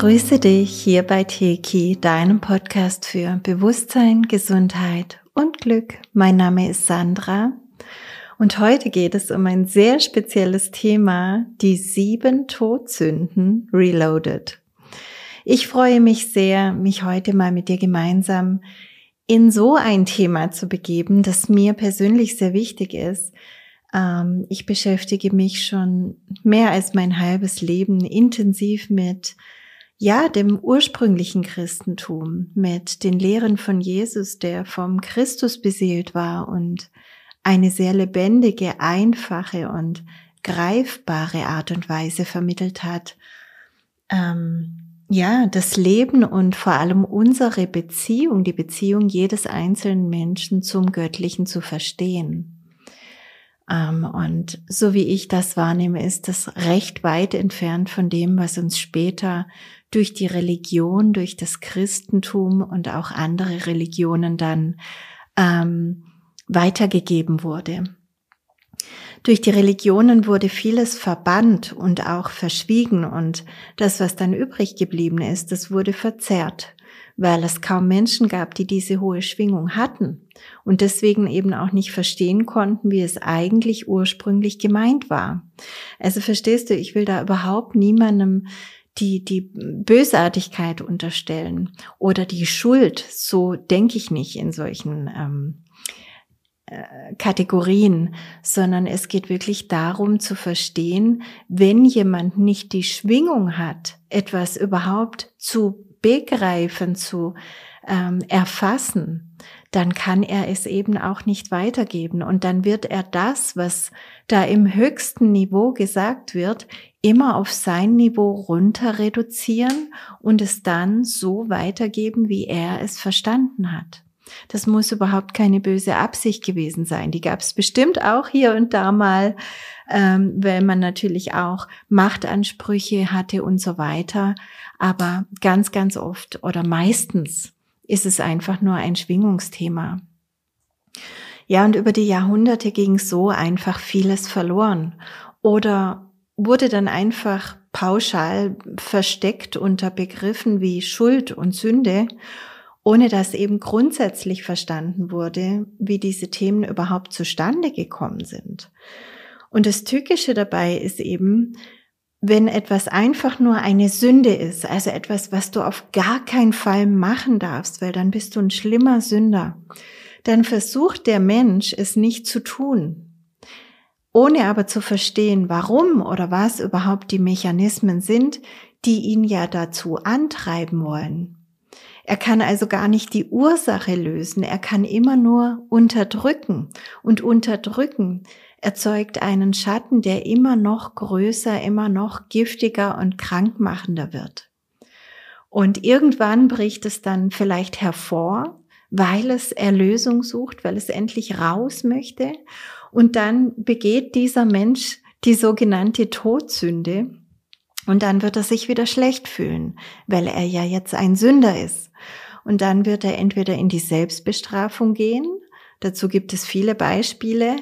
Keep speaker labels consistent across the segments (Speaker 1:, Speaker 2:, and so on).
Speaker 1: grüße dich hier bei Teki, deinem Podcast für Bewusstsein, Gesundheit und Glück. Mein Name ist Sandra und heute geht es um ein sehr spezielles Thema, die sieben Todsünden Reloaded. Ich freue mich sehr, mich heute mal mit dir gemeinsam in so ein Thema zu begeben, das mir persönlich sehr wichtig ist. Ähm, ich beschäftige mich schon mehr als mein halbes Leben intensiv mit ja, dem ursprünglichen Christentum, mit den Lehren von Jesus, der vom Christus beseelt war und eine sehr lebendige, einfache und greifbare Art und Weise vermittelt hat, ähm, ja, das Leben und vor allem unsere Beziehung, die Beziehung jedes einzelnen Menschen zum Göttlichen zu verstehen. Ähm, und so wie ich das wahrnehme, ist das recht weit entfernt von dem, was uns später durch die Religion, durch das Christentum und auch andere Religionen dann ähm, weitergegeben wurde. Durch die Religionen wurde vieles verbannt und auch verschwiegen und das, was dann übrig geblieben ist, das wurde verzerrt weil es kaum Menschen gab, die diese hohe Schwingung hatten und deswegen eben auch nicht verstehen konnten, wie es eigentlich ursprünglich gemeint war. Also verstehst du, ich will da überhaupt niemandem die, die Bösartigkeit unterstellen oder die Schuld. So denke ich nicht in solchen ähm, äh, Kategorien, sondern es geht wirklich darum zu verstehen, wenn jemand nicht die Schwingung hat, etwas überhaupt zu begreifen, zu ähm, erfassen, dann kann er es eben auch nicht weitergeben. Und dann wird er das, was da im höchsten Niveau gesagt wird, immer auf sein Niveau runter reduzieren und es dann so weitergeben, wie er es verstanden hat. Das muss überhaupt keine böse Absicht gewesen sein. Die gab es bestimmt auch hier und da mal, ähm, weil man natürlich auch Machtansprüche hatte und so weiter. Aber ganz, ganz oft oder meistens ist es einfach nur ein Schwingungsthema. Ja, und über die Jahrhunderte ging so einfach vieles verloren oder wurde dann einfach pauschal versteckt unter Begriffen wie Schuld und Sünde, ohne dass eben grundsätzlich verstanden wurde, wie diese Themen überhaupt zustande gekommen sind. Und das Tückische dabei ist eben, wenn etwas einfach nur eine Sünde ist, also etwas, was du auf gar keinen Fall machen darfst, weil dann bist du ein schlimmer Sünder, dann versucht der Mensch es nicht zu tun, ohne aber zu verstehen, warum oder was überhaupt die Mechanismen sind, die ihn ja dazu antreiben wollen. Er kann also gar nicht die Ursache lösen, er kann immer nur unterdrücken. Und unterdrücken erzeugt einen Schatten, der immer noch größer, immer noch giftiger und krankmachender wird. Und irgendwann bricht es dann vielleicht hervor, weil es Erlösung sucht, weil es endlich raus möchte. Und dann begeht dieser Mensch die sogenannte Todsünde. Und dann wird er sich wieder schlecht fühlen, weil er ja jetzt ein Sünder ist. Und dann wird er entweder in die Selbstbestrafung gehen. Dazu gibt es viele Beispiele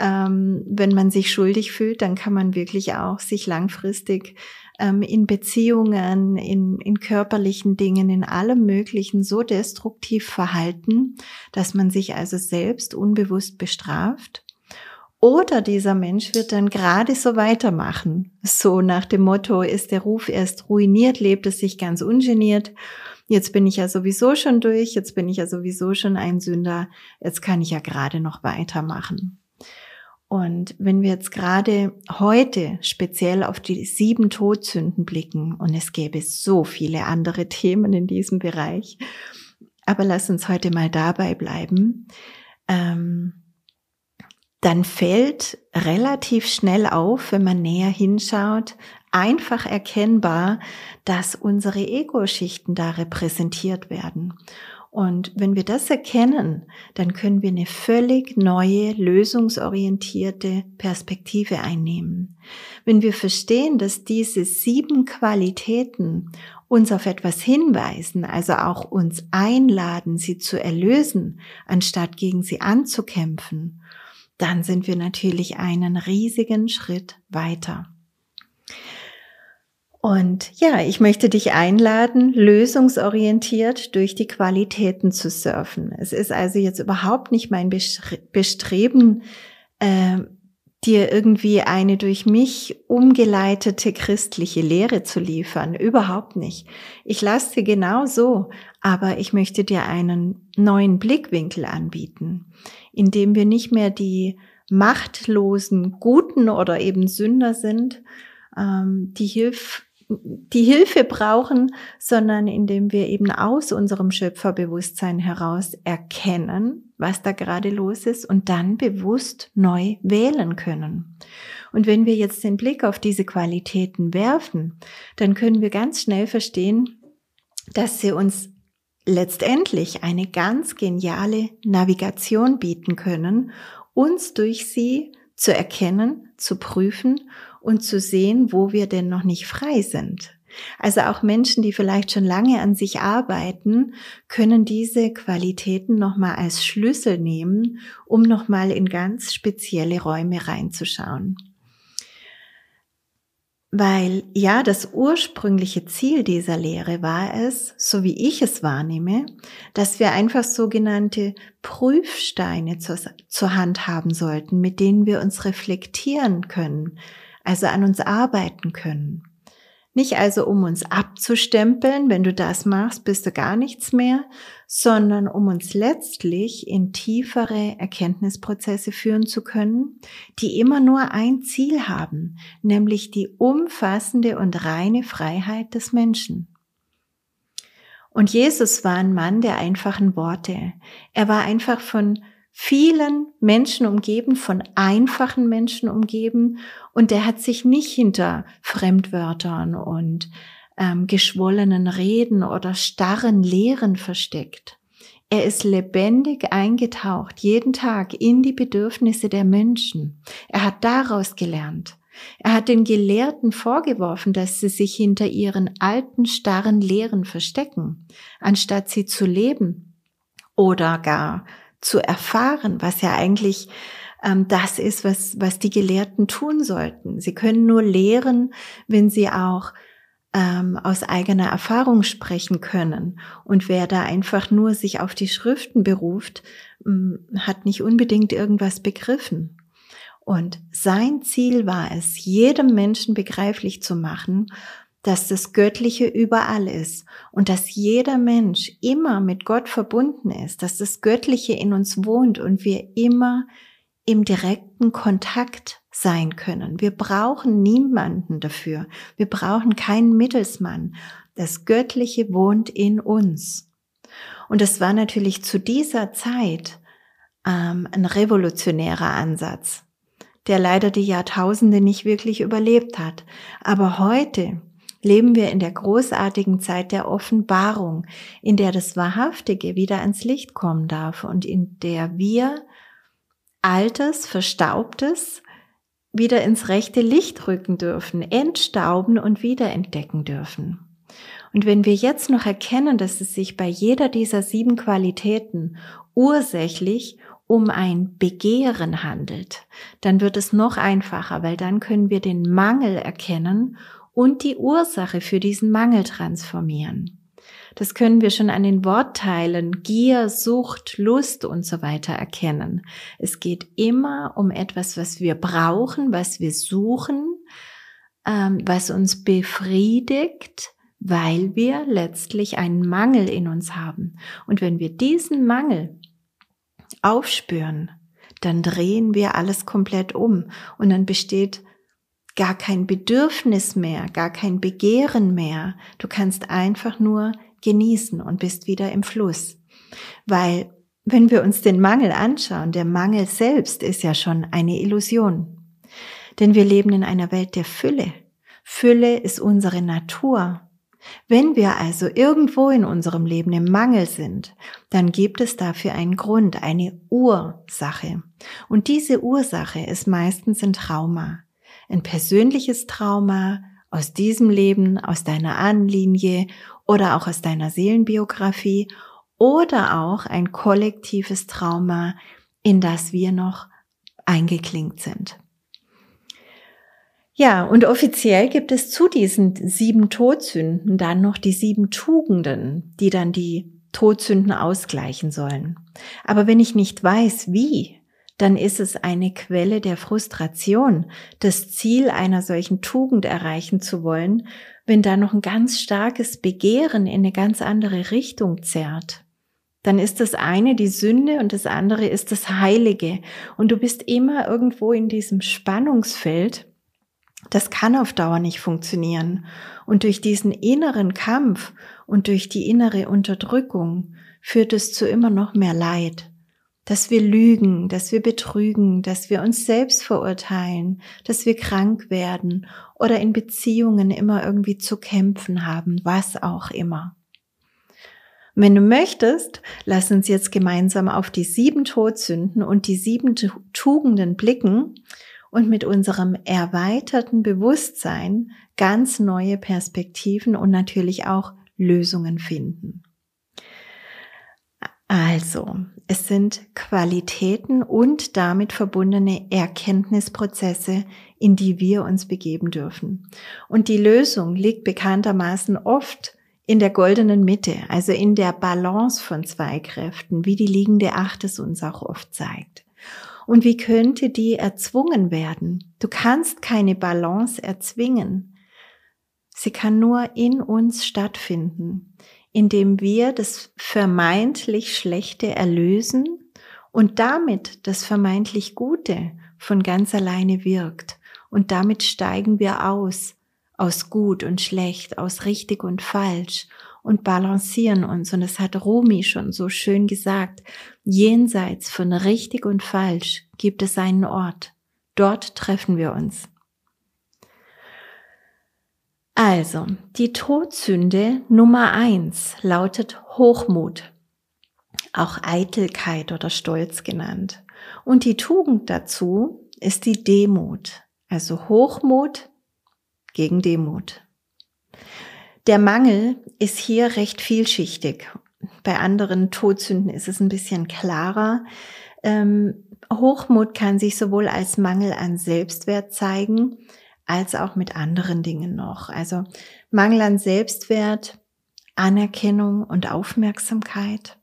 Speaker 1: ähm, wenn man sich schuldig fühlt, dann kann man wirklich auch sich langfristig ähm, in Beziehungen, in, in körperlichen Dingen, in allem Möglichen so destruktiv verhalten, dass man sich also selbst unbewusst bestraft. Oder dieser Mensch wird dann gerade so weitermachen. So nach dem Motto, ist der Ruf erst ruiniert, lebt es sich ganz ungeniert. Jetzt bin ich ja sowieso schon durch, jetzt bin ich ja sowieso schon ein Sünder, jetzt kann ich ja gerade noch weitermachen. Und wenn wir jetzt gerade heute speziell auf die sieben Todsünden blicken, und es gäbe so viele andere Themen in diesem Bereich, aber lass uns heute mal dabei bleiben, ähm, dann fällt relativ schnell auf, wenn man näher hinschaut, einfach erkennbar, dass unsere Ego-Schichten da repräsentiert werden. Und wenn wir das erkennen, dann können wir eine völlig neue, lösungsorientierte Perspektive einnehmen. Wenn wir verstehen, dass diese sieben Qualitäten uns auf etwas hinweisen, also auch uns einladen, sie zu erlösen, anstatt gegen sie anzukämpfen, dann sind wir natürlich einen riesigen Schritt weiter. Und ja, ich möchte dich einladen, lösungsorientiert durch die Qualitäten zu surfen. Es ist also jetzt überhaupt nicht mein Bestreben, äh, dir irgendwie eine durch mich umgeleitete christliche Lehre zu liefern. Überhaupt nicht. Ich lasse sie genau so, aber ich möchte dir einen neuen Blickwinkel anbieten, indem wir nicht mehr die machtlosen Guten oder eben Sünder sind, ähm, die Hilfe die Hilfe brauchen, sondern indem wir eben aus unserem Schöpferbewusstsein heraus erkennen, was da gerade los ist und dann bewusst neu wählen können. Und wenn wir jetzt den Blick auf diese Qualitäten werfen, dann können wir ganz schnell verstehen, dass sie uns letztendlich eine ganz geniale Navigation bieten können, uns durch sie zu erkennen, zu prüfen und zu sehen, wo wir denn noch nicht frei sind. Also auch Menschen, die vielleicht schon lange an sich arbeiten, können diese Qualitäten nochmal als Schlüssel nehmen, um nochmal in ganz spezielle Räume reinzuschauen. Weil ja, das ursprüngliche Ziel dieser Lehre war es, so wie ich es wahrnehme, dass wir einfach sogenannte Prüfsteine zur, zur Hand haben sollten, mit denen wir uns reflektieren können, also an uns arbeiten können. Nicht also, um uns abzustempeln, wenn du das machst, bist du gar nichts mehr, sondern um uns letztlich in tiefere Erkenntnisprozesse führen zu können, die immer nur ein Ziel haben, nämlich die umfassende und reine Freiheit des Menschen. Und Jesus war ein Mann der einfachen Worte. Er war einfach von vielen Menschen umgeben, von einfachen Menschen umgeben und der hat sich nicht hinter Fremdwörtern und ähm, geschwollenen Reden oder starren Lehren versteckt. Er ist lebendig eingetaucht, jeden Tag in die Bedürfnisse der Menschen. Er hat daraus gelernt. Er hat den Gelehrten vorgeworfen, dass sie sich hinter ihren alten, starren Lehren verstecken, anstatt sie zu leben oder gar zu erfahren, was ja eigentlich ähm, das ist, was, was die Gelehrten tun sollten. Sie können nur lehren, wenn sie auch ähm, aus eigener Erfahrung sprechen können. Und wer da einfach nur sich auf die Schriften beruft, hat nicht unbedingt irgendwas begriffen. Und sein Ziel war es, jedem Menschen begreiflich zu machen, dass das Göttliche überall ist und dass jeder Mensch immer mit Gott verbunden ist, dass das Göttliche in uns wohnt und wir immer im direkten Kontakt sein können. Wir brauchen niemanden dafür. Wir brauchen keinen Mittelsmann. Das Göttliche wohnt in uns. Und es war natürlich zu dieser Zeit ähm, ein revolutionärer Ansatz, der leider die Jahrtausende nicht wirklich überlebt hat. Aber heute leben wir in der großartigen Zeit der Offenbarung, in der das Wahrhaftige wieder ans Licht kommen darf und in der wir Altes, Verstaubtes wieder ins rechte Licht rücken dürfen, entstauben und wiederentdecken dürfen. Und wenn wir jetzt noch erkennen, dass es sich bei jeder dieser sieben Qualitäten ursächlich um ein Begehren handelt, dann wird es noch einfacher, weil dann können wir den Mangel erkennen und die Ursache für diesen Mangel transformieren. Das können wir schon an den Wortteilen Gier, Sucht, Lust und so weiter erkennen. Es geht immer um etwas, was wir brauchen, was wir suchen, ähm, was uns befriedigt, weil wir letztlich einen Mangel in uns haben. Und wenn wir diesen Mangel aufspüren, dann drehen wir alles komplett um und dann besteht gar kein Bedürfnis mehr, gar kein Begehren mehr. Du kannst einfach nur genießen und bist wieder im Fluss. Weil wenn wir uns den Mangel anschauen, der Mangel selbst ist ja schon eine Illusion. Denn wir leben in einer Welt der Fülle. Fülle ist unsere Natur. Wenn wir also irgendwo in unserem Leben im Mangel sind, dann gibt es dafür einen Grund, eine Ursache. Und diese Ursache ist meistens ein Trauma ein persönliches Trauma aus diesem Leben, aus deiner Ahnenlinie oder auch aus deiner Seelenbiografie oder auch ein kollektives Trauma, in das wir noch eingeklingt sind. Ja, und offiziell gibt es zu diesen sieben Todsünden dann noch die sieben Tugenden, die dann die Todsünden ausgleichen sollen. Aber wenn ich nicht weiß, wie, dann ist es eine Quelle der Frustration, das Ziel einer solchen Tugend erreichen zu wollen, wenn da noch ein ganz starkes Begehren in eine ganz andere Richtung zerrt. Dann ist das eine die Sünde und das andere ist das Heilige. Und du bist immer irgendwo in diesem Spannungsfeld. Das kann auf Dauer nicht funktionieren. Und durch diesen inneren Kampf und durch die innere Unterdrückung führt es zu immer noch mehr Leid dass wir lügen, dass wir betrügen, dass wir uns selbst verurteilen, dass wir krank werden oder in Beziehungen immer irgendwie zu kämpfen haben, was auch immer. wenn du möchtest, lass uns jetzt gemeinsam auf die sieben Todsünden und die sieben Tugenden blicken und mit unserem erweiterten Bewusstsein ganz neue Perspektiven und natürlich auch Lösungen finden. Also, es sind Qualitäten und damit verbundene Erkenntnisprozesse, in die wir uns begeben dürfen. Und die Lösung liegt bekanntermaßen oft in der goldenen Mitte, also in der Balance von zwei Kräften, wie die liegende Acht es uns auch oft zeigt. Und wie könnte die erzwungen werden? Du kannst keine Balance erzwingen. Sie kann nur in uns stattfinden, indem wir das vermeintlich Schlechte erlösen und damit das vermeintlich Gute von ganz alleine wirkt. Und damit steigen wir aus, aus gut und schlecht, aus richtig und falsch und balancieren uns. Und das hat Rumi schon so schön gesagt. Jenseits von richtig und falsch gibt es einen Ort. Dort treffen wir uns. Also, die Todsünde Nummer eins lautet Hochmut, auch Eitelkeit oder Stolz genannt. Und die Tugend dazu ist die Demut, also Hochmut gegen Demut. Der Mangel ist hier recht vielschichtig. Bei anderen Todsünden ist es ein bisschen klarer. Ähm, Hochmut kann sich sowohl als Mangel an Selbstwert zeigen, als auch mit anderen Dingen noch. Also Mangel an Selbstwert, Anerkennung und Aufmerksamkeit,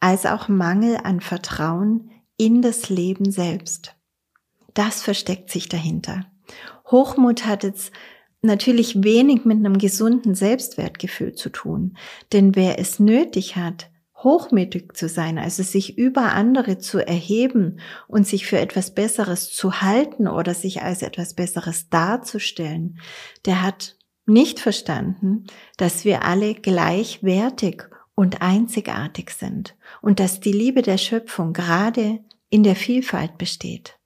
Speaker 1: als auch Mangel an Vertrauen in das Leben selbst. Das versteckt sich dahinter. Hochmut hat jetzt natürlich wenig mit einem gesunden Selbstwertgefühl zu tun, denn wer es nötig hat, hochmütig zu sein, also sich über andere zu erheben und sich für etwas Besseres zu halten oder sich als etwas Besseres darzustellen, der hat nicht verstanden, dass wir alle gleichwertig und einzigartig sind und dass die Liebe der Schöpfung gerade in der Vielfalt besteht.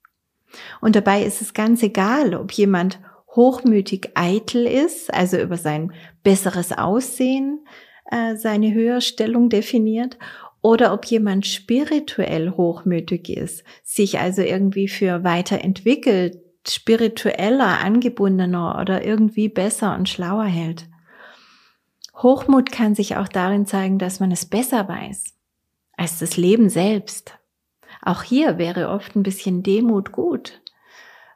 Speaker 1: Und dabei ist es ganz egal, ob jemand hochmütig eitel ist, also über sein besseres Aussehen, äh, seine Höherstellung definiert oder ob jemand spirituell hochmütig ist, sich also irgendwie für weiterentwickelt, spiritueller, angebundener oder irgendwie besser und schlauer hält. Hochmut kann sich auch darin zeigen, dass man es besser weiß als das Leben selbst. Auch hier wäre oft ein bisschen Demut gut,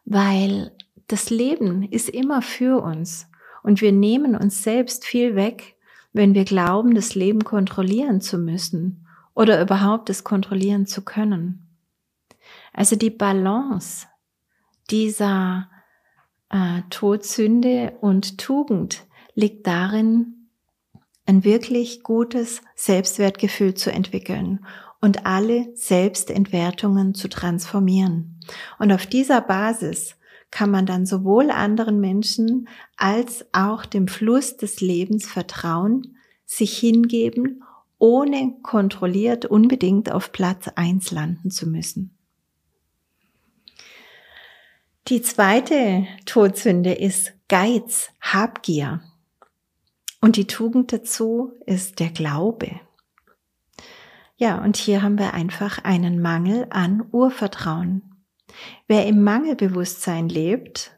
Speaker 1: weil das Leben ist immer für uns und wir nehmen uns selbst viel weg, wenn wir glauben, das Leben kontrollieren zu müssen oder überhaupt es kontrollieren zu können. Also die Balance dieser äh, Todsünde und Tugend liegt darin, ein wirklich gutes Selbstwertgefühl zu entwickeln und alle Selbstentwertungen zu transformieren. Und auf dieser Basis kann man dann sowohl anderen Menschen als auch dem Fluss des Lebens vertrauen, sich hingeben, ohne kontrolliert unbedingt auf Platz eins landen zu müssen. Die zweite Todsünde ist Geiz, Habgier. Und die Tugend dazu ist der Glaube. Ja, und hier haben wir einfach einen Mangel an Urvertrauen. Wer im Mangelbewusstsein lebt,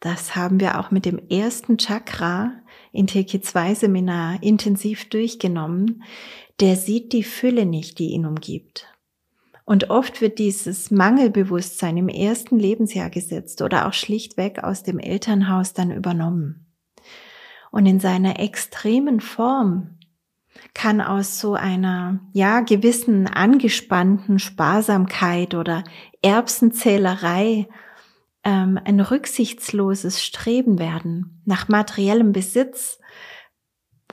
Speaker 1: das haben wir auch mit dem ersten Chakra in TK2 Seminar intensiv durchgenommen, der sieht die Fülle nicht, die ihn umgibt. Und oft wird dieses Mangelbewusstsein im ersten Lebensjahr gesetzt oder auch schlichtweg aus dem Elternhaus dann übernommen. Und in seiner extremen Form kann aus so einer, ja, gewissen angespannten Sparsamkeit oder Erbsenzählerei ähm, ein rücksichtsloses Streben werden nach materiellem Besitz.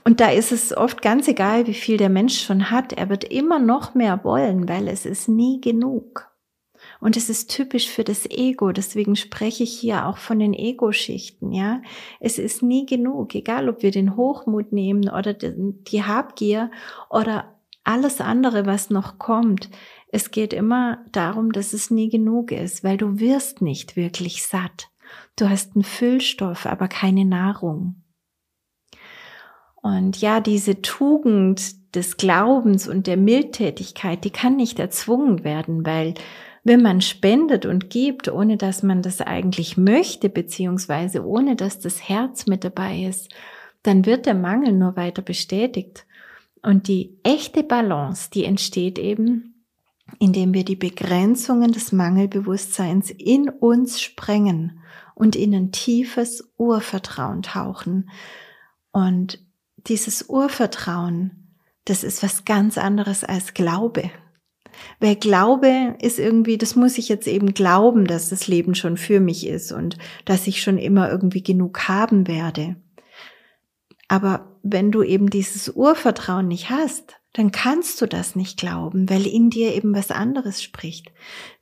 Speaker 1: Und da ist es oft ganz egal, wie viel der Mensch schon hat. Er wird immer noch mehr wollen, weil es ist nie genug. Und es ist typisch für das Ego. Deswegen spreche ich hier auch von den Ego-Schichten, ja. Es ist nie genug. Egal, ob wir den Hochmut nehmen oder die Habgier oder alles andere, was noch kommt. Es geht immer darum, dass es nie genug ist, weil du wirst nicht wirklich satt. Du hast einen Füllstoff, aber keine Nahrung. Und ja, diese Tugend des Glaubens und der Mildtätigkeit, die kann nicht erzwungen werden, weil wenn man spendet und gibt, ohne dass man das eigentlich möchte, beziehungsweise ohne dass das Herz mit dabei ist, dann wird der Mangel nur weiter bestätigt. Und die echte Balance, die entsteht eben, indem wir die Begrenzungen des Mangelbewusstseins in uns sprengen und in ein tiefes Urvertrauen tauchen. Und dieses Urvertrauen, das ist was ganz anderes als Glaube. Weil Glaube ist irgendwie, das muss ich jetzt eben glauben, dass das Leben schon für mich ist und dass ich schon immer irgendwie genug haben werde. Aber wenn du eben dieses Urvertrauen nicht hast, dann kannst du das nicht glauben, weil in dir eben was anderes spricht.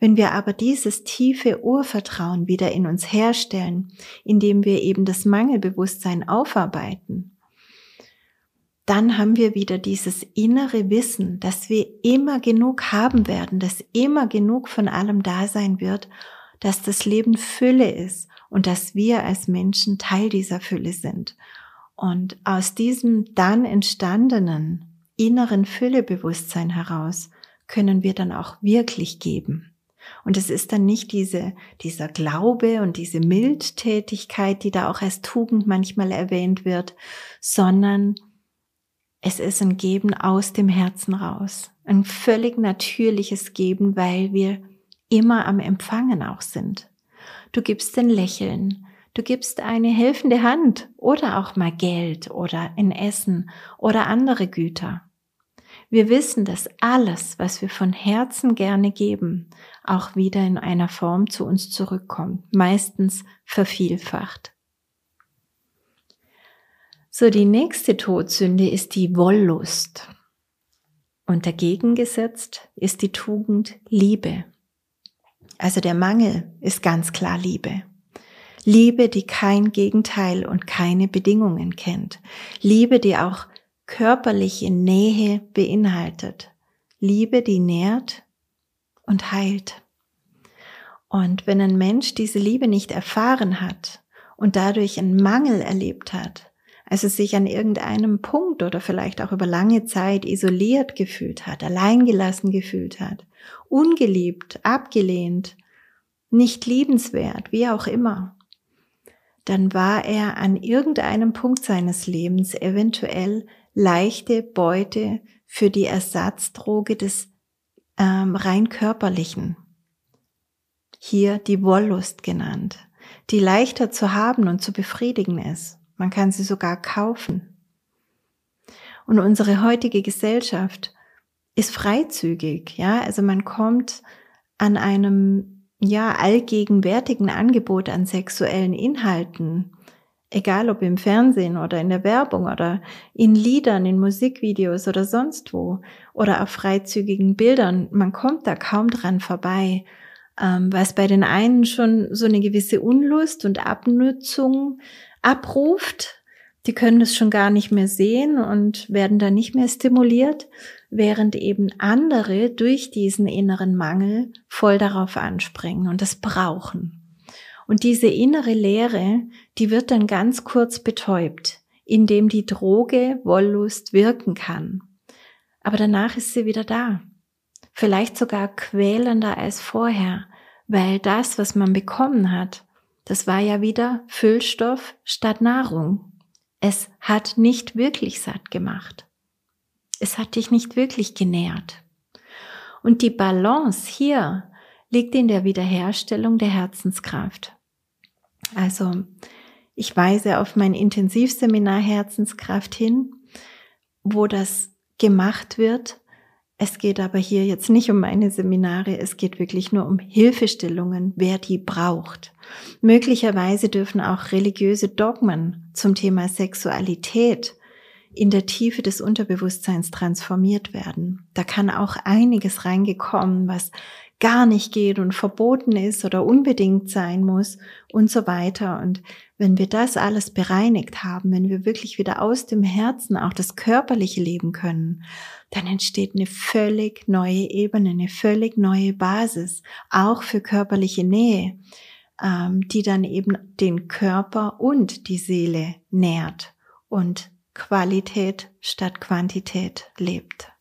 Speaker 1: Wenn wir aber dieses tiefe Urvertrauen wieder in uns herstellen, indem wir eben das Mangelbewusstsein aufarbeiten, dann haben wir wieder dieses innere Wissen, dass wir immer genug haben werden, dass immer genug von allem da sein wird, dass das Leben Fülle ist und dass wir als Menschen Teil dieser Fülle sind. Und aus diesem dann entstandenen inneren Füllebewusstsein heraus können wir dann auch wirklich geben. Und es ist dann nicht diese, dieser Glaube und diese Mildtätigkeit, die da auch als Tugend manchmal erwähnt wird, sondern es ist ein Geben aus dem Herzen raus. Ein völlig natürliches Geben, weil wir immer am Empfangen auch sind. Du gibst ein Lächeln, du gibst eine helfende Hand oder auch mal Geld oder ein Essen oder andere Güter. Wir wissen, dass alles, was wir von Herzen gerne geben, auch wieder in einer Form zu uns zurückkommt, meistens vervielfacht. So, die nächste Todsünde ist die Wollust. Und dagegen gesetzt ist die Tugend Liebe. Also der Mangel ist ganz klar Liebe. Liebe, die kein Gegenteil und keine Bedingungen kennt. Liebe, die auch körperliche Nähe beinhaltet. Liebe, die nährt und heilt. Und wenn ein Mensch diese Liebe nicht erfahren hat und dadurch einen Mangel erlebt hat, also sich an irgendeinem Punkt oder vielleicht auch über lange Zeit isoliert gefühlt hat, alleingelassen gefühlt hat, ungeliebt, abgelehnt, nicht liebenswert, wie auch immer, dann war er an irgendeinem Punkt seines Lebens eventuell leichte Beute für die Ersatzdroge des ähm, rein körperlichen. Hier die Wollust genannt, die leichter zu haben und zu befriedigen ist. Man kann sie sogar kaufen. Und unsere heutige Gesellschaft ist freizügig, ja, also man kommt an einem, ja, allgegenwärtigen Angebot an sexuellen Inhalten, egal ob im Fernsehen oder in der Werbung oder in Liedern, in Musikvideos oder sonst wo oder auf freizügigen Bildern, man kommt da kaum dran vorbei, ähm, was bei den einen schon so eine gewisse Unlust und Abnutzung abruft. Die können es schon gar nicht mehr sehen und werden dann nicht mehr stimuliert, während eben andere durch diesen inneren Mangel voll darauf anspringen und das brauchen. Und diese innere Leere, die wird dann ganz kurz betäubt, indem die Droge Wollust wirken kann. Aber danach ist sie wieder da. Vielleicht sogar quälender als vorher, weil das, was man bekommen hat, das war ja wieder Füllstoff statt Nahrung. Es hat nicht wirklich satt gemacht. Es hat dich nicht wirklich genährt. Und die Balance hier liegt in der Wiederherstellung der Herzenskraft. Also, ich weise auf mein Intensivseminar Herzenskraft hin, wo das gemacht wird. Es geht aber hier jetzt nicht um meine Seminare, es geht wirklich nur um Hilfestellungen, wer die braucht. Möglicherweise dürfen auch religiöse Dogmen zum Thema Sexualität in der Tiefe des Unterbewusstseins transformiert werden. Da kann auch einiges reingekommen, was gar nicht geht und verboten ist oder unbedingt sein muss und so weiter. Und wenn wir das alles bereinigt haben, wenn wir wirklich wieder aus dem Herzen auch das Körperliche leben können, dann entsteht eine völlig neue Ebene, eine völlig neue Basis, auch für körperliche Nähe, ähm, die dann eben den Körper und die Seele nährt und Qualität statt Quantität lebt.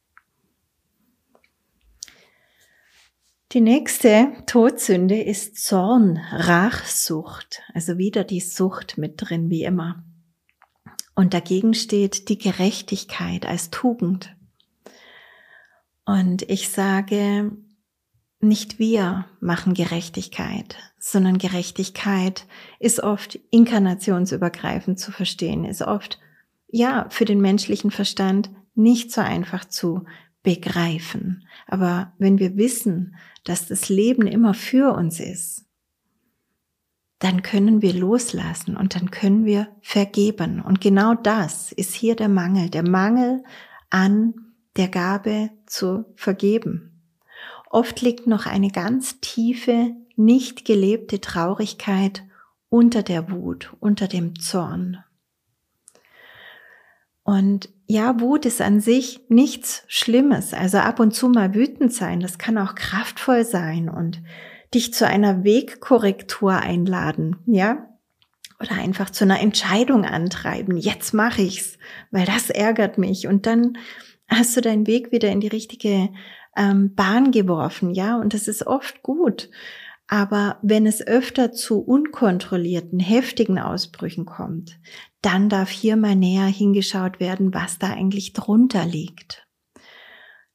Speaker 1: Die nächste Todsünde ist Zorn, Rachsucht, also wieder die Sucht mit drin, wie immer. Und dagegen steht die Gerechtigkeit als Tugend. Und ich sage, nicht wir machen Gerechtigkeit, sondern Gerechtigkeit ist oft inkarnationsübergreifend zu verstehen, ist oft, ja, für den menschlichen Verstand nicht so einfach zu begreifen. Aber wenn wir wissen, dass das Leben immer für uns ist, dann können wir loslassen und dann können wir vergeben. Und genau das ist hier der Mangel, der Mangel an der Gabe zu vergeben. Oft liegt noch eine ganz tiefe, nicht gelebte Traurigkeit unter der Wut, unter dem Zorn. Und ja, Wut ist an sich nichts Schlimmes. Also ab und zu mal wütend sein, das kann auch kraftvoll sein und dich zu einer Wegkorrektur einladen, ja? Oder einfach zu einer Entscheidung antreiben. Jetzt mache ich's, weil das ärgert mich. Und dann hast du deinen Weg wieder in die richtige ähm, Bahn geworfen, ja? Und das ist oft gut. Aber wenn es öfter zu unkontrollierten, heftigen Ausbrüchen kommt, dann darf hier mal näher hingeschaut werden, was da eigentlich drunter liegt.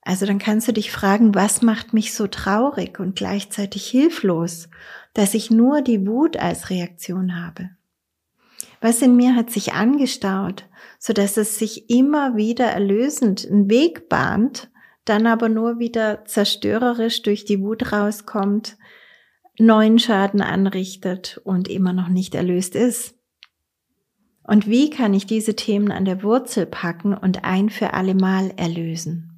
Speaker 1: Also dann kannst du dich fragen, was macht mich so traurig und gleichzeitig hilflos, dass ich nur die Wut als Reaktion habe? Was in mir hat sich angestaut, so dass es sich immer wieder erlösend einen Weg bahnt, dann aber nur wieder zerstörerisch durch die Wut rauskommt, neuen Schaden anrichtet und immer noch nicht erlöst ist. Und wie kann ich diese Themen an der Wurzel packen und ein für alle Mal erlösen?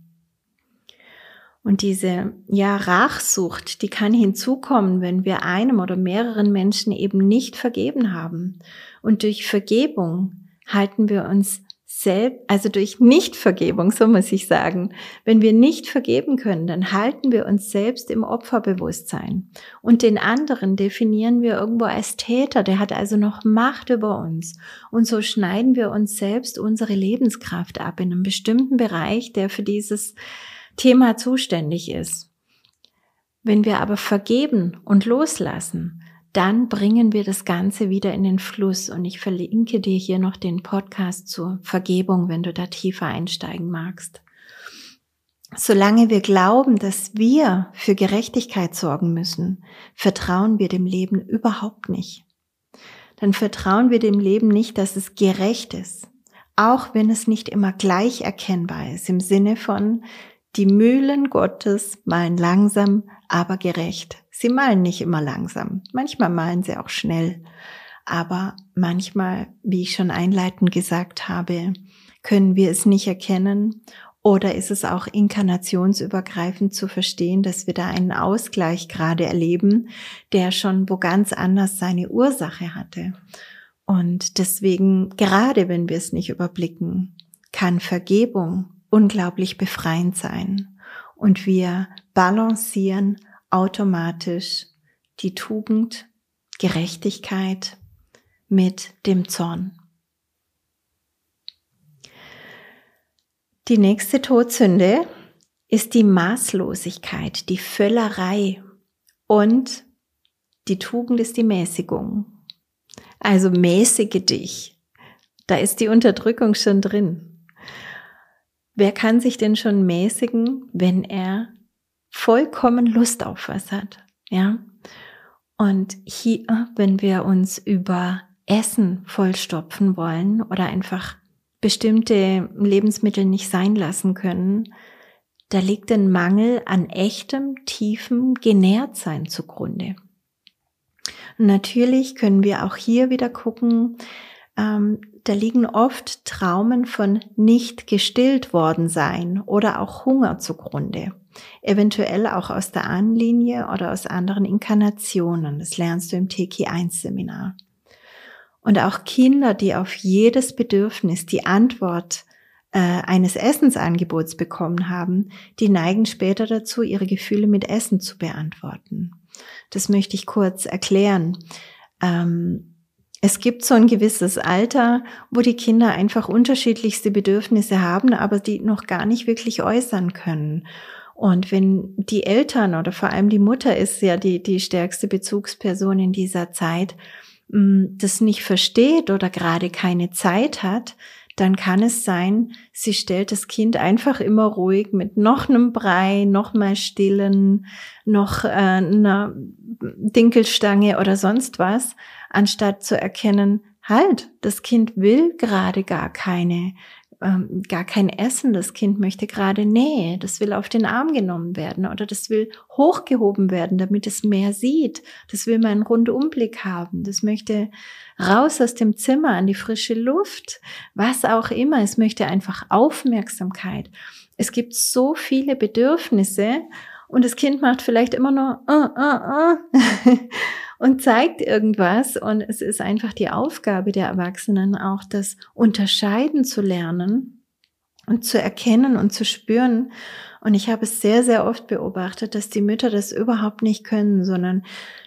Speaker 1: Und diese, ja, Rachsucht, die kann hinzukommen, wenn wir einem oder mehreren Menschen eben nicht vergeben haben. Und durch Vergebung halten wir uns selbst, also durch Nichtvergebung, so muss ich sagen. Wenn wir nicht vergeben können, dann halten wir uns selbst im Opferbewusstsein. Und den anderen definieren wir irgendwo als Täter, der hat also noch Macht über uns. Und so schneiden wir uns selbst unsere Lebenskraft ab in einem bestimmten Bereich, der für dieses Thema zuständig ist. Wenn wir aber vergeben und loslassen, dann bringen wir das Ganze wieder in den Fluss. Und ich verlinke dir hier noch den Podcast zur Vergebung, wenn du da tiefer einsteigen magst. Solange wir glauben, dass wir für Gerechtigkeit sorgen müssen, vertrauen wir dem Leben überhaupt nicht. Dann vertrauen wir dem Leben nicht, dass es gerecht ist, auch wenn es nicht immer gleich erkennbar ist, im Sinne von, die Mühlen Gottes malen langsam, aber gerecht. Sie malen nicht immer langsam. Manchmal malen sie auch schnell. Aber manchmal, wie ich schon einleitend gesagt habe, können wir es nicht erkennen oder ist es auch inkarnationsübergreifend zu verstehen, dass wir da einen Ausgleich gerade erleben, der schon wo ganz anders seine Ursache hatte. Und deswegen, gerade wenn wir es nicht überblicken, kann Vergebung unglaublich befreiend sein. Und wir balancieren automatisch die Tugend, Gerechtigkeit mit dem Zorn. Die nächste Todsünde ist die Maßlosigkeit, die Völlerei und die Tugend ist die Mäßigung. Also mäßige dich. Da ist die Unterdrückung schon drin. Wer kann sich denn schon mäßigen, wenn er vollkommen Lust auf was hat. Ja. Und hier, wenn wir uns über Essen vollstopfen wollen oder einfach bestimmte Lebensmittel nicht sein lassen können, da liegt ein Mangel an echtem, tiefem Genährtsein zugrunde. natürlich können wir auch hier wieder gucken, ähm, da liegen oft Traumen von nicht gestillt worden sein oder auch Hunger zugrunde. Eventuell auch aus der Ahnenlinie oder aus anderen Inkarnationen. Das lernst du im TK1-Seminar. Und auch Kinder, die auf jedes Bedürfnis die Antwort äh, eines Essensangebots bekommen haben, die neigen später dazu, ihre Gefühle mit Essen zu beantworten. Das möchte ich kurz erklären. Ähm, es gibt so ein gewisses Alter, wo die Kinder einfach unterschiedlichste Bedürfnisse haben, aber die noch gar nicht wirklich äußern können. Und wenn die Eltern oder vor allem die Mutter ist ja die, die stärkste Bezugsperson in dieser Zeit, mm, das nicht versteht oder gerade keine Zeit hat, dann kann es sein, sie stellt das Kind einfach immer ruhig mit noch einem Brei, noch mal stillen, noch äh, einer Dinkelstange oder sonst was anstatt zu erkennen, halt, das Kind will gerade gar keine, ähm, gar kein Essen, das Kind möchte gerade Nähe, das will auf den Arm genommen werden oder das will hochgehoben werden, damit es mehr sieht, das will mal einen Rundumblick haben, das möchte raus aus dem Zimmer an die frische Luft, was auch immer, es möchte einfach Aufmerksamkeit. Es gibt so viele Bedürfnisse und das Kind macht vielleicht immer nur uh, uh, uh. Und zeigt irgendwas. Und es ist einfach die Aufgabe der Erwachsenen, auch das Unterscheiden zu lernen und zu erkennen und zu spüren. Und ich habe es sehr, sehr oft beobachtet, dass die Mütter das überhaupt nicht können, sondern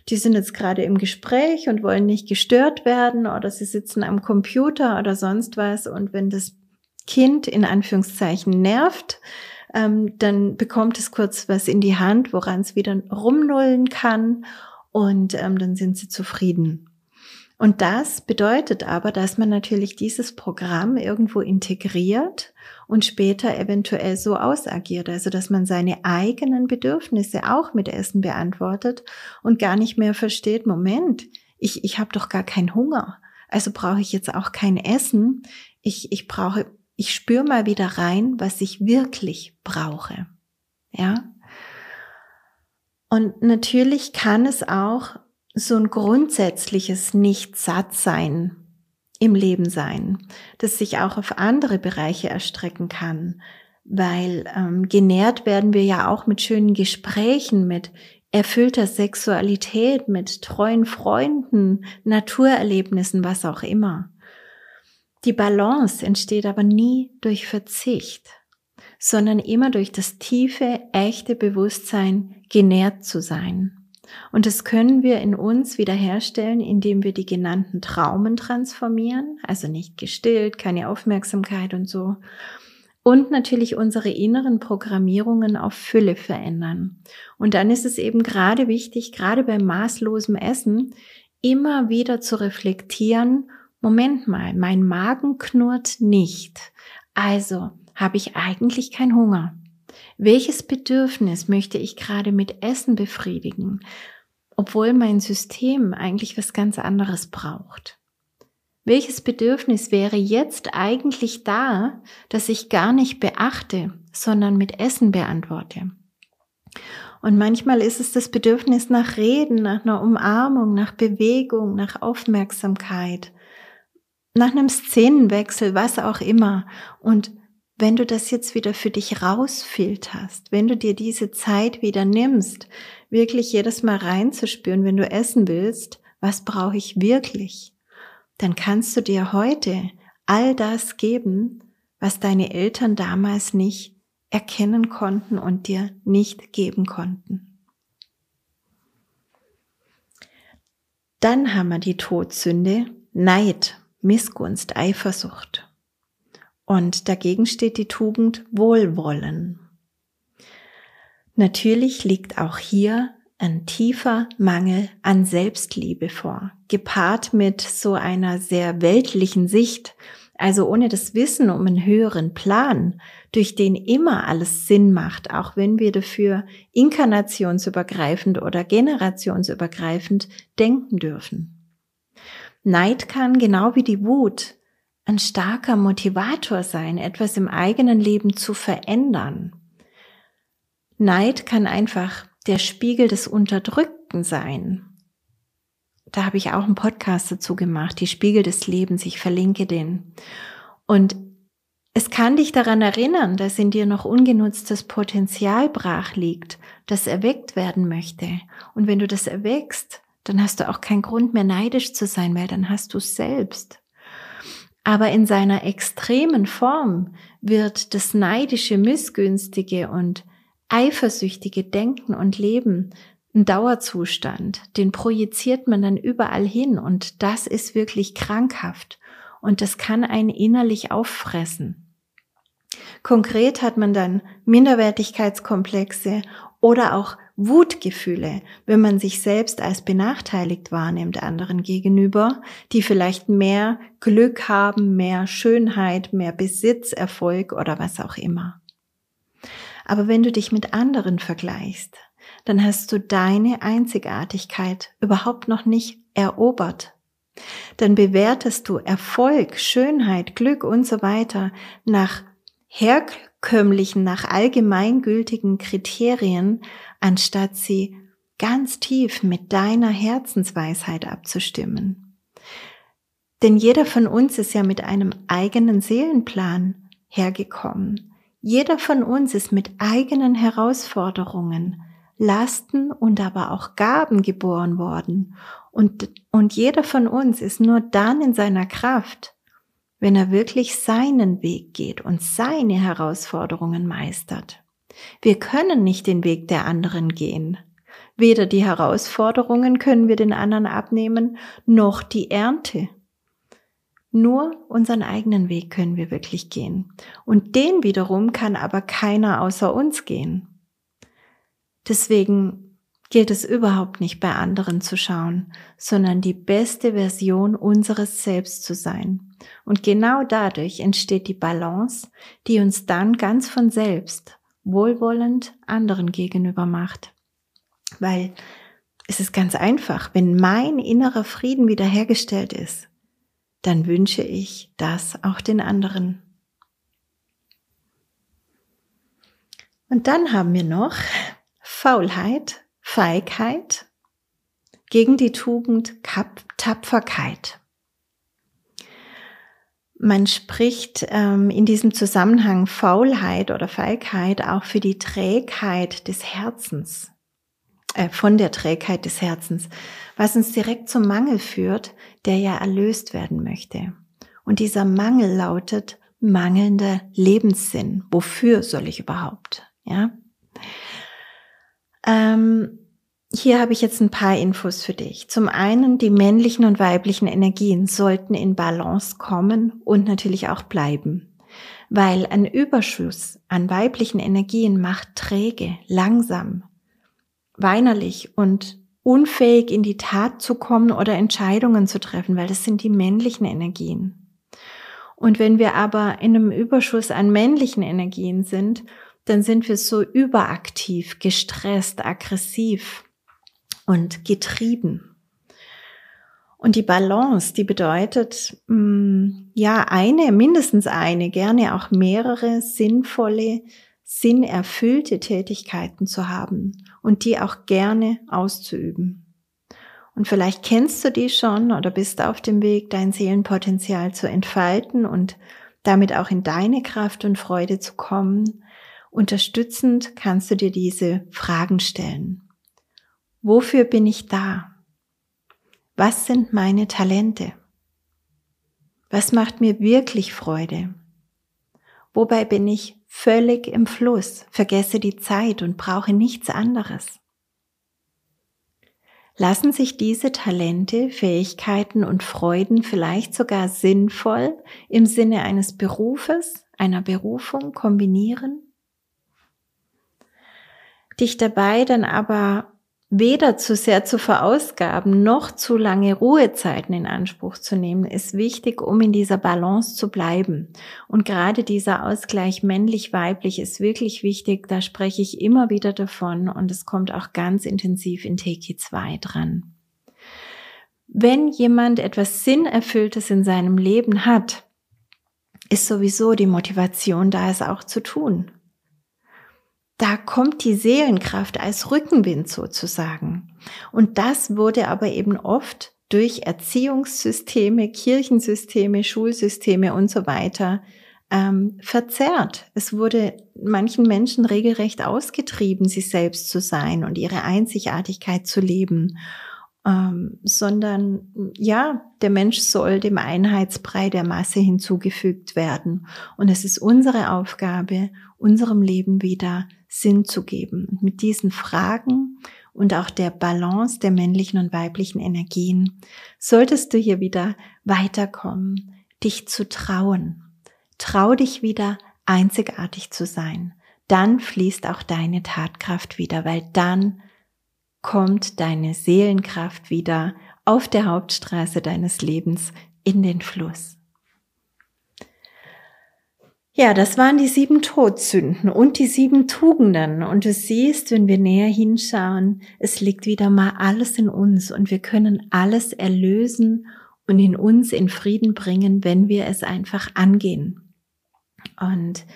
Speaker 1: die sind jetzt gerade im Gespräch und wollen nicht gestört werden oder sie sitzen am Computer oder sonst was. Und wenn das Kind in Anführungszeichen nervt, ähm, dann bekommt es kurz was in die Hand, woran es wieder rumnullen kann und ähm, dann sind sie zufrieden. Und das bedeutet aber, dass man natürlich dieses Programm irgendwo integriert und später eventuell so ausagiert, also dass man seine eigenen Bedürfnisse auch mit Essen beantwortet und gar nicht mehr versteht, Moment, ich, ich habe doch gar keinen Hunger, also brauche ich jetzt auch kein Essen, ich, ich brauche ich spüre mal wieder rein, was ich wirklich brauche. Ja? Und natürlich kann es auch so ein grundsätzliches Nicht-Satt-Sein im Leben sein, das sich auch auf andere Bereiche erstrecken kann, weil ähm, genährt werden wir ja auch mit schönen Gesprächen, mit erfüllter Sexualität, mit treuen Freunden, Naturerlebnissen, was auch immer. Die Balance entsteht aber nie durch Verzicht, sondern immer durch das tiefe, echte Bewusstsein, genährt zu sein. Und das können wir in uns wiederherstellen, indem wir die genannten Traumen transformieren, also nicht gestillt, keine Aufmerksamkeit und so. Und natürlich unsere inneren Programmierungen auf Fülle verändern. Und dann ist es eben gerade wichtig, gerade beim maßlosem Essen, immer wieder zu reflektieren Moment mal, mein Magen knurrt nicht. Also habe ich eigentlich keinen Hunger. Welches Bedürfnis möchte ich gerade mit Essen befriedigen, obwohl mein System eigentlich was ganz anderes braucht? Welches Bedürfnis wäre jetzt eigentlich da, das ich gar nicht beachte, sondern mit Essen beantworte? Und manchmal ist es das Bedürfnis nach Reden, nach einer Umarmung, nach Bewegung, nach Aufmerksamkeit, nach einem Szenenwechsel, was auch immer. Und wenn du das jetzt wieder für dich rausfilterst, wenn du dir diese Zeit wieder nimmst, wirklich jedes Mal reinzuspüren, wenn du essen willst, was brauche ich wirklich, dann kannst du dir heute all das geben, was deine Eltern damals nicht erkennen konnten und dir nicht geben konnten. Dann haben wir die Todsünde Neid. Missgunst, Eifersucht. Und dagegen steht die Tugend Wohlwollen. Natürlich liegt auch hier ein tiefer Mangel an Selbstliebe vor, gepaart mit so einer sehr weltlichen Sicht. also ohne das Wissen um einen höheren Plan, durch den immer alles Sinn macht, auch wenn wir dafür inkarnationsübergreifend oder generationsübergreifend denken dürfen. Neid kann genau wie die Wut ein starker Motivator sein, etwas im eigenen Leben zu verändern. Neid kann einfach der Spiegel des Unterdrückten sein. Da habe ich auch einen Podcast dazu gemacht, die Spiegel des Lebens, ich verlinke den. Und es kann dich daran erinnern, dass in dir noch ungenutztes Potenzial brach liegt, das erweckt werden möchte. Und wenn du das erweckst, dann hast du auch keinen Grund mehr neidisch zu sein, weil dann hast du es selbst. Aber in seiner extremen Form wird das neidische, missgünstige und eifersüchtige Denken und Leben ein Dauerzustand. Den projiziert man dann überall hin und das ist wirklich krankhaft und das kann einen innerlich auffressen. Konkret hat man dann Minderwertigkeitskomplexe oder auch Wutgefühle, wenn man sich selbst als benachteiligt wahrnimmt anderen gegenüber, die vielleicht mehr Glück haben, mehr Schönheit, mehr Besitz, Erfolg oder was auch immer. Aber wenn du dich mit anderen vergleichst, dann hast du deine Einzigartigkeit überhaupt noch nicht erobert. Dann bewertest du Erfolg, Schönheit, Glück und so weiter nach herkömmlichen, nach allgemeingültigen Kriterien, anstatt sie ganz tief mit deiner Herzensweisheit abzustimmen. Denn jeder von uns ist ja mit einem eigenen Seelenplan hergekommen. Jeder von uns ist mit eigenen Herausforderungen, Lasten und aber auch Gaben geboren worden. Und, und jeder von uns ist nur dann in seiner Kraft, wenn er wirklich seinen Weg geht und seine Herausforderungen meistert. Wir können nicht den Weg der anderen gehen. Weder die Herausforderungen können wir den anderen abnehmen, noch die Ernte. Nur unseren eigenen Weg können wir wirklich gehen. Und den wiederum kann aber keiner außer uns gehen. Deswegen gilt es überhaupt nicht bei anderen zu schauen, sondern die beste Version unseres Selbst zu sein. Und genau dadurch entsteht die Balance, die uns dann ganz von selbst wohlwollend anderen gegenüber macht. Weil es ist ganz einfach, wenn mein innerer Frieden wiederhergestellt ist, dann wünsche ich das auch den anderen. Und dann haben wir noch Faulheit, Feigheit, gegen die Tugend Tapferkeit. Man spricht ähm, in diesem Zusammenhang Faulheit oder Feigheit auch für die Trägheit des Herzens, äh, von der Trägheit des Herzens, was uns direkt zum Mangel führt, der ja erlöst werden möchte. Und dieser Mangel lautet mangelnder Lebenssinn. Wofür soll ich überhaupt? Ja? Ähm, hier habe ich jetzt ein paar Infos für dich. Zum einen, die männlichen und weiblichen Energien sollten in Balance kommen und natürlich auch bleiben. Weil ein Überschuss an weiblichen Energien macht träge, langsam, weinerlich und unfähig in die Tat zu kommen oder Entscheidungen zu treffen, weil das sind die männlichen Energien. Und wenn wir aber in einem Überschuss an männlichen Energien sind, dann sind wir so überaktiv, gestresst, aggressiv und getrieben. Und die Balance, die bedeutet, mm, ja, eine, mindestens eine, gerne auch mehrere sinnvolle, sinnerfüllte Tätigkeiten zu haben und die auch gerne auszuüben. Und vielleicht kennst du die schon oder bist auf dem Weg, dein Seelenpotenzial zu entfalten und damit auch in deine Kraft und Freude zu kommen. Unterstützend kannst du dir diese Fragen stellen. Wofür bin ich da? Was sind meine Talente? Was macht mir wirklich Freude? Wobei bin ich völlig im Fluss, vergesse die Zeit und brauche nichts anderes? Lassen sich diese Talente, Fähigkeiten und Freuden vielleicht sogar sinnvoll im Sinne eines Berufes, einer Berufung kombinieren? dich dabei dann aber weder zu sehr zu verausgaben, noch zu lange Ruhezeiten in Anspruch zu nehmen, ist wichtig, um in dieser Balance zu bleiben. Und gerade dieser Ausgleich männlich-weiblich ist wirklich wichtig. Da spreche ich immer wieder davon und es kommt auch ganz intensiv in Teki 2 dran. Wenn jemand etwas Sinnerfülltes in seinem Leben hat, ist sowieso die Motivation da, es auch zu tun da kommt die Seelenkraft als Rückenwind sozusagen. Und das wurde aber eben oft durch Erziehungssysteme, Kirchensysteme, Schulsysteme und so weiter ähm, verzerrt. Es wurde manchen Menschen regelrecht ausgetrieben, sich selbst zu sein und ihre Einzigartigkeit zu leben. Ähm, sondern ja, der Mensch soll dem Einheitsbrei der Masse hinzugefügt werden. Und es ist unsere Aufgabe, unserem Leben wieder Sinn zu geben. Und mit diesen Fragen und auch der Balance der männlichen und weiblichen Energien solltest du hier wieder weiterkommen, dich zu trauen. Trau dich wieder einzigartig zu sein. Dann fließt auch deine Tatkraft wieder, weil dann kommt deine Seelenkraft wieder auf der Hauptstraße deines Lebens in den Fluss. Ja, das waren die sieben Todsünden und die sieben Tugenden. Und du siehst, wenn wir näher hinschauen, es liegt wieder mal alles in uns und wir können alles erlösen und in uns in Frieden bringen, wenn wir es einfach angehen. Und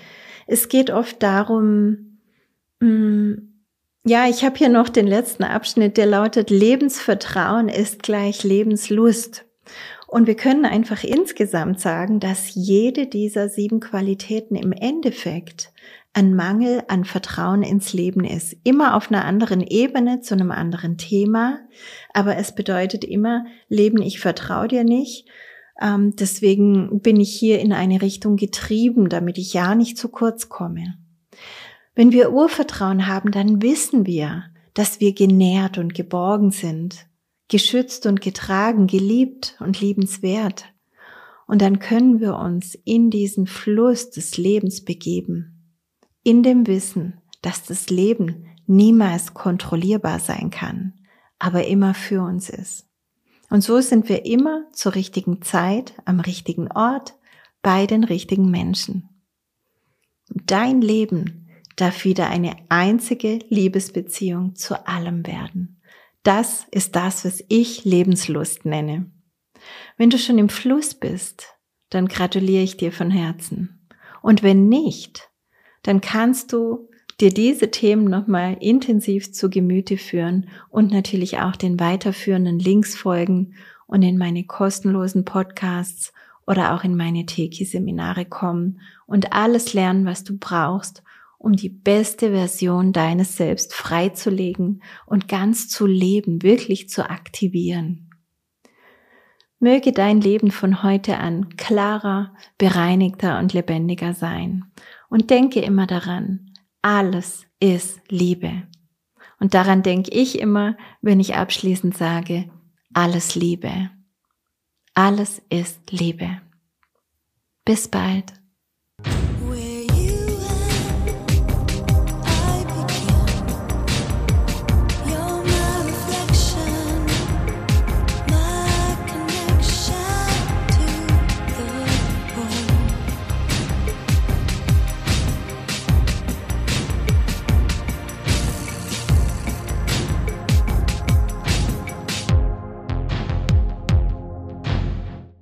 Speaker 1: es geht oft darum, mm, ja, ich habe hier noch den letzten Abschnitt, der lautet, Lebensvertrauen ist gleich Lebenslust. Und wir können einfach insgesamt sagen, dass jede dieser sieben Qualitäten im Endeffekt ein Mangel an Vertrauen ins Leben ist. Immer auf einer anderen Ebene, zu einem anderen Thema. Aber es bedeutet immer, Leben, ich vertraue dir nicht. Ähm, deswegen bin ich hier in eine Richtung getrieben, damit ich ja nicht zu kurz komme. Wenn wir Urvertrauen haben, dann wissen wir, dass wir genährt und geborgen sind geschützt und getragen, geliebt und liebenswert. Und dann können wir uns in diesen Fluss des Lebens begeben, in dem Wissen, dass das Leben niemals kontrollierbar sein kann, aber immer für uns ist. Und so sind wir immer zur richtigen Zeit, am richtigen Ort, bei den richtigen Menschen. Dein Leben darf wieder eine einzige Liebesbeziehung zu allem werden. Das ist das, was ich Lebenslust nenne. Wenn du schon im Fluss bist, dann gratuliere ich dir von Herzen. Und wenn nicht, dann kannst du dir diese Themen nochmal intensiv zu Gemüte führen und natürlich auch den weiterführenden Links folgen und in meine kostenlosen Podcasts oder auch in meine Teki-Seminare kommen und alles lernen, was du brauchst, um die beste Version deines Selbst freizulegen und ganz zu leben, wirklich zu aktivieren. Möge dein Leben von heute an klarer, bereinigter und lebendiger sein. Und denke immer daran, alles ist Liebe. Und daran denke ich immer, wenn ich abschließend sage, alles Liebe. Alles ist Liebe. Bis bald.